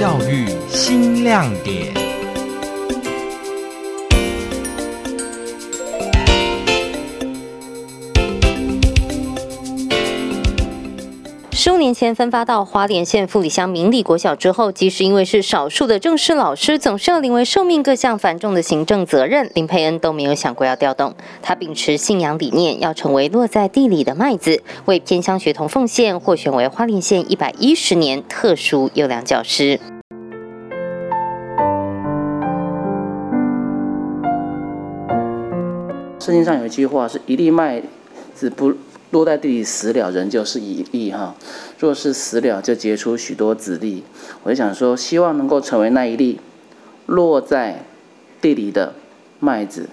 教育新亮点。先分发到花莲县富里乡明理国小之后，即使因为是少数的正式老师，总是要临危受命各项繁重的行政责任，林佩恩都没有想过要调动。他秉持信仰理念，要成为落在地里的麦子，为偏乡学童奉献，获选为花莲县一百一十年特殊优良教师。圣经上有一句话是“一粒麦子不”。落在地里死了，人就是一粒哈；若是死了，就结出许多子粒。我就想说，希望能够成为那一粒落在地里的麦子，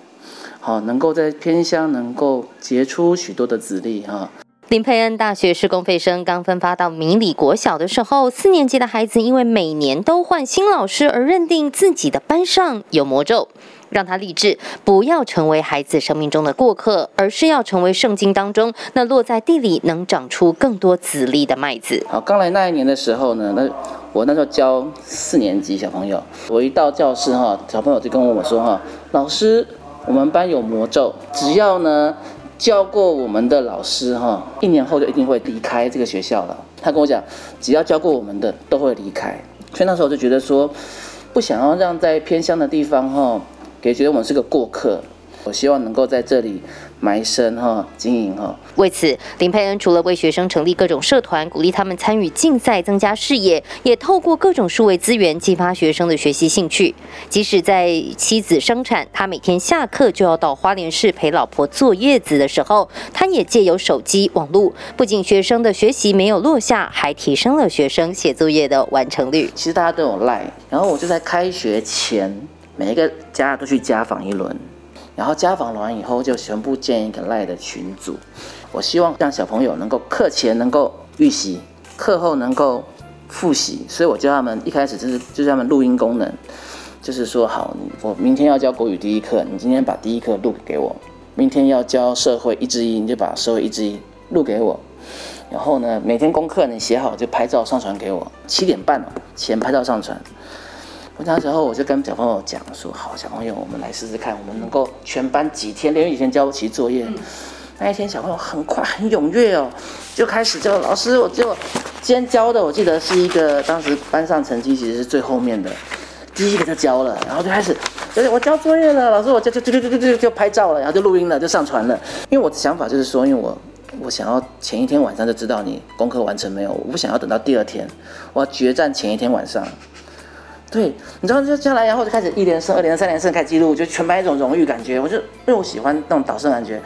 好，能够在偏乡能够结出许多的子粒哈。林佩恩大学施工费生刚分发到明理国小的时候，四年级的孩子因为每年都换新老师，而认定自己的班上有魔咒。让他立志，不要成为孩子生命中的过客，而是要成为圣经当中那落在地里能长出更多籽粒的麦子。好，刚来那一年的时候呢，那我那时候教四年级小朋友，我一到教室哈，小朋友就跟我说哈，老师，我们班有魔咒，只要呢教过我们的老师哈，一年后就一定会离开这个学校了。他跟我讲，只要教过我们的都会离开，所以那时候就觉得说，不想要让在偏乡的地方哈。给觉得我们是个过客，我希望能够在这里埋身哈，经营哈。为此，林佩恩除了为学生成立各种社团，鼓励他们参与竞赛，增加视野，也透过各种数位资源激发学生的学习兴趣。即使在妻子生产，他每天下课就要到花莲市陪老婆坐月子的时候，他也借由手机网络，不仅学生的学习没有落下，还提升了学生写作业的完成率。其实大家都有赖，然后我就在开学前。每一个家都去家访一轮，然后家访完以后就全部建一个赖的群组。我希望让小朋友能够课前能够预习，课后能够复习。所以我教他们一开始就是就是他们录音功能，就是说好，我明天要教国语第一课，你今天把第一课录给我；明天要教社会一至一，你就把社会一至一录给我。然后呢，每天功课你写好就拍照上传给我，七点半前拍照上传。我那时候我就跟小朋友讲说：“好，小朋友，我们来试试看，我们能够全班几天连以前交不齐作业。那一天小朋友很快很踊跃哦，就开始就老师。我就今天教的，我记得是一个当时班上成绩其实是最后面的，第一个就教了，然后就开始，就是我交作业了，老师我就就就就就就就拍照了，然后就录音了，就上传了。因为我的想法就是说，因为我我想要前一天晚上就知道你功课完成没有，我不想要等到第二天，我要决战前一天晚上。”对，你知道就下来，然后就开始一连胜、二连胜、三连胜开记录，就全班一种荣誉感觉。我就因为我喜欢那种导胜感觉，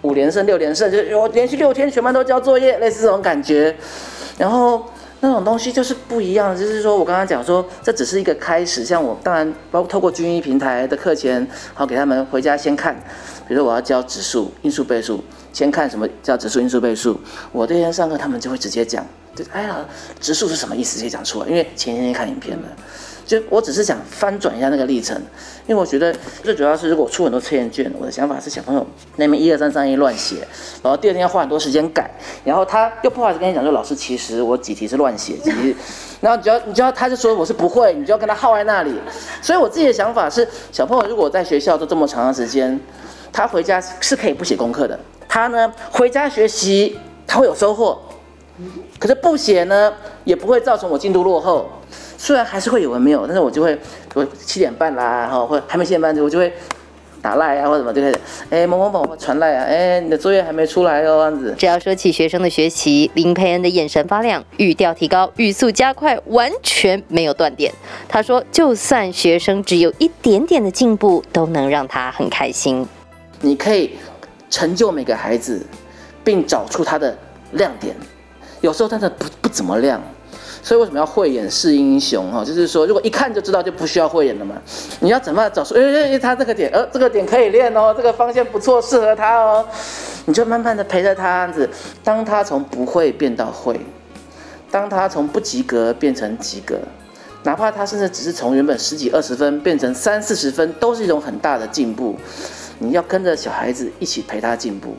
五连胜、六连胜，就是我连续六天全班都交作业，类似这种感觉。然后那种东西就是不一样，就是说我刚刚讲说，这只是一个开始。像我当然包括透过军医平台的课前，好给他们回家先看，比如说我要教指数、因数、倍数，先看什么叫指数、因数、倍数。我这天上课他们就会直接讲，就哎呀，指数是什么意思？直接讲出来，因为前一天看影片了。就我只是想翻转一下那个历程，因为我觉得最主要是如果出很多测验卷，我的想法是小朋友那边一二三三一乱写，然后第二天要花很多时间改，然后他又不好意思跟你讲说老师其实我几题是乱写，几题，然后你就要你就要他就说我是不会，你就要跟他耗在那里。所以我自己的想法是，小朋友如果在学校都这么长的时间，他回家是可以不写功课的，他呢回家学习他会有收获，可是不写呢也不会造成我进度落后。虽然还是会有人没有，但是我就会我七点半啦，哈，或还没七点半，我就会打赖啊，或者什么就开始，哎，某某某传赖啊，哎，你的作业还没出来哦，这样子。只要说起学生的学习，林佩恩的眼神发亮，语调提高，语速加快，完全没有断点。他说，就算学生只有一点点的进步，都能让他很开心。你可以成就每个孩子，并找出他的亮点，有时候他的不不怎么亮。所以为什么要慧眼识英雄？哈，就是说，如果一看就知道，就不需要慧眼了嘛。你要怎么找出？哎哎，他这个点，呃，这个点可以练哦，这个方向不错，适合他哦。你就慢慢的陪着他，样子，当他从不会变到会，当他从不及格变成及格，哪怕他甚至只是从原本十几二十分变成三四十分，都是一种很大的进步。你要跟着小孩子一起陪他进步，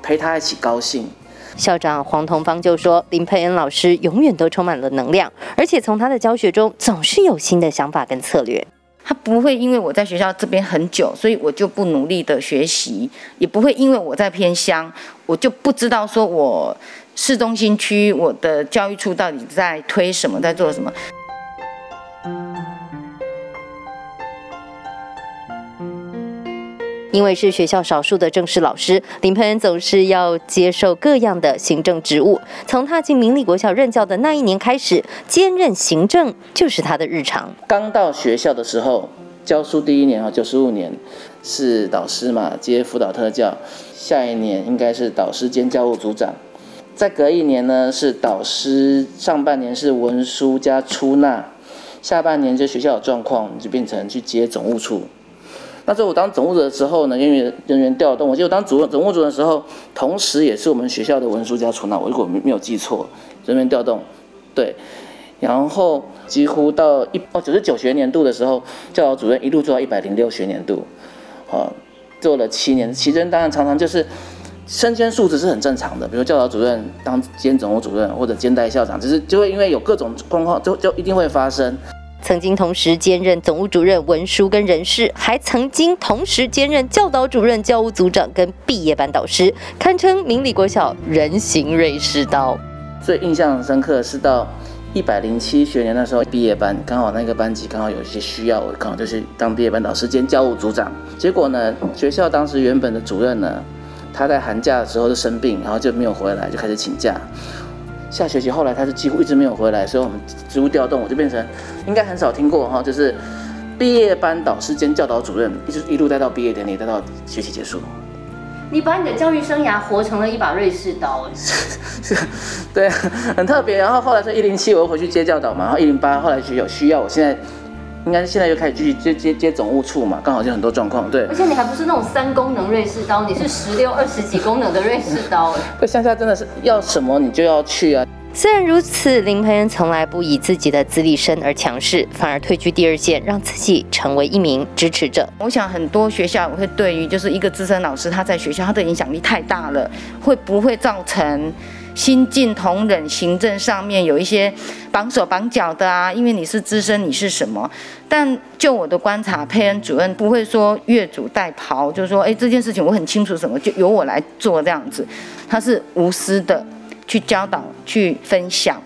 陪他一起高兴。校长黄同芳就说：“林佩恩老师永远都充满了能量，而且从他的教学中总是有新的想法跟策略。他不会因为我在学校这边很久，所以我就不努力的学习，也不会因为我在偏乡，我就不知道说我市中心区我的教育处到底在推什么，在做什么。”因为是学校少数的正式老师，林佩恩总是要接受各样的行政职务。从踏进明理国小任教的那一年开始，兼任行政就是他的日常。刚到学校的时候，教书第一年啊，九十五年是导师嘛，接辅导特教。下一年应该是导师兼教务组长。再隔一年呢，是导师上半年是文书加出纳，下半年就学校有状况，就变成去接总务处。那时候我当总务的时候呢，因为人员调动，我记得当主任总务主任的时候，同时也是我们学校的文书加出纳。我如果没没有记错，人员调动，对。然后几乎到一哦九十九学年度的时候，教导主任一路做到一百零六学年度，啊，做了七年。其中当然常常就是升迁数值是很正常的，比如教导主任当兼总务主任或者兼代校长，只是就会因为有各种状况，就就一定会发生。曾经同时兼任总务主任、文书跟人事，还曾经同时兼任教导主任、教务组长跟毕业班导师，堪称明理国小人形瑞士刀。最印象深刻是到一百零七学年那时候毕业班，刚好那个班级刚好有一些需要，我刚好就是当毕业班导师兼教务组长。结果呢，学校当时原本的主任呢，他在寒假的时候就生病，然后就没有回来，就开始请假。下学期后来他是几乎一直没有回来，所以我们职务调动，我就变成应该很少听过哈，就是毕业班导师兼教导主任，一直一路带到毕业典礼，带到学期结束。你把你的教育生涯活成了一把瑞士刀，是，对，很特别。然后后来是一零七，我又回去接教导嘛，然后一零八后来学有需要，我现在。应该是现在又开始继续接接接总务处嘛，刚好就很多状况，对。而且你还不是那种三功能瑞士刀，你是十六二十几功能的瑞士刀哎。对，乡下真的是要什么你就要去啊。虽然如此，林培恩从来不以自己的资历深而强势，反而退居第二线，让自己成为一名支持者。我想很多学校会对于就是一个资深老师他在学校他的影响力太大了，会不会造成？新进同仁，行政上面有一些绑手绑脚的啊，因为你是资深，你是什么？但就我的观察，佩恩主任不会说越俎代庖，就是说，哎，这件事情我很清楚什么，就由我来做这样子。他是无私的去教导、去分享。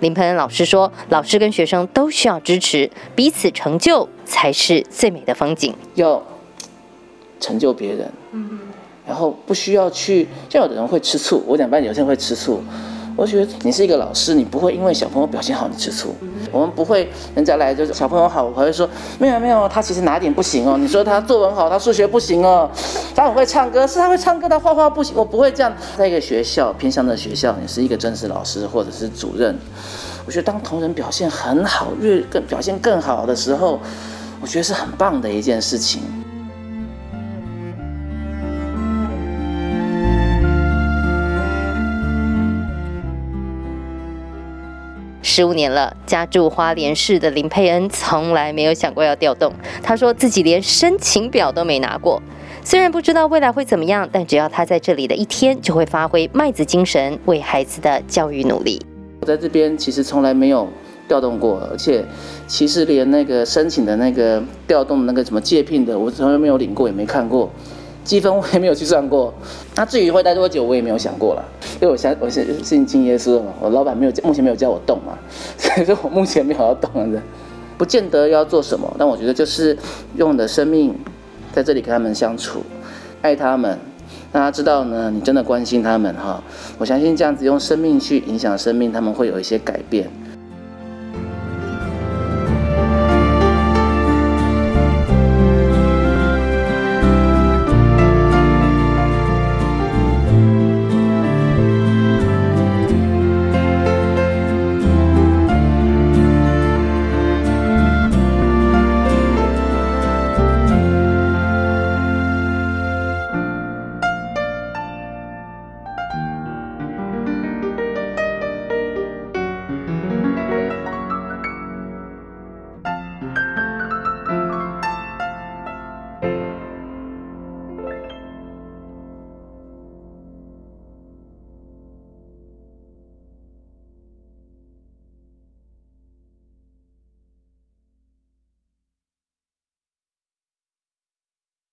林佩恩老师说，老师跟学生都需要支持，彼此成就才是最美的风景。要成就别人。嗯。然后不需要去，像有的人会吃醋。我讲班有些人会吃醋，我觉得你是一个老师，你不会因为小朋友表现好你吃醋。我们不会，人家来就是小朋友好，我会说没有没有，他其实哪点不行哦？你说他作文好，他数学不行哦，他很会唱歌，是他会唱歌，他画画不行。我不会这样。在一个学校偏向的学校，你是一个正式老师或者是主任，我觉得当同仁表现很好，越更表现更好的时候，我觉得是很棒的一件事情。十五年了，家住花莲市的林佩恩从来没有想过要调动。他说自己连申请表都没拿过。虽然不知道未来会怎么样，但只要他在这里的一天，就会发挥麦子精神，为孩子的教育努力。我在这边其实从来没有调动过，而且其实连那个申请的那个调动那个什么借聘的，我从来没有领过，也没看过。积分我也没有去算过，那至于会待多久，我也没有想过了，因为我相我是信敬耶稣嘛，我老板没有目前没有叫我动嘛，所以说我目前没有要动的，不见得要做什么，但我觉得就是用的生命在这里跟他们相处，爱他们，让他知道呢，你真的关心他们哈，我相信这样子用生命去影响生命，他们会有一些改变。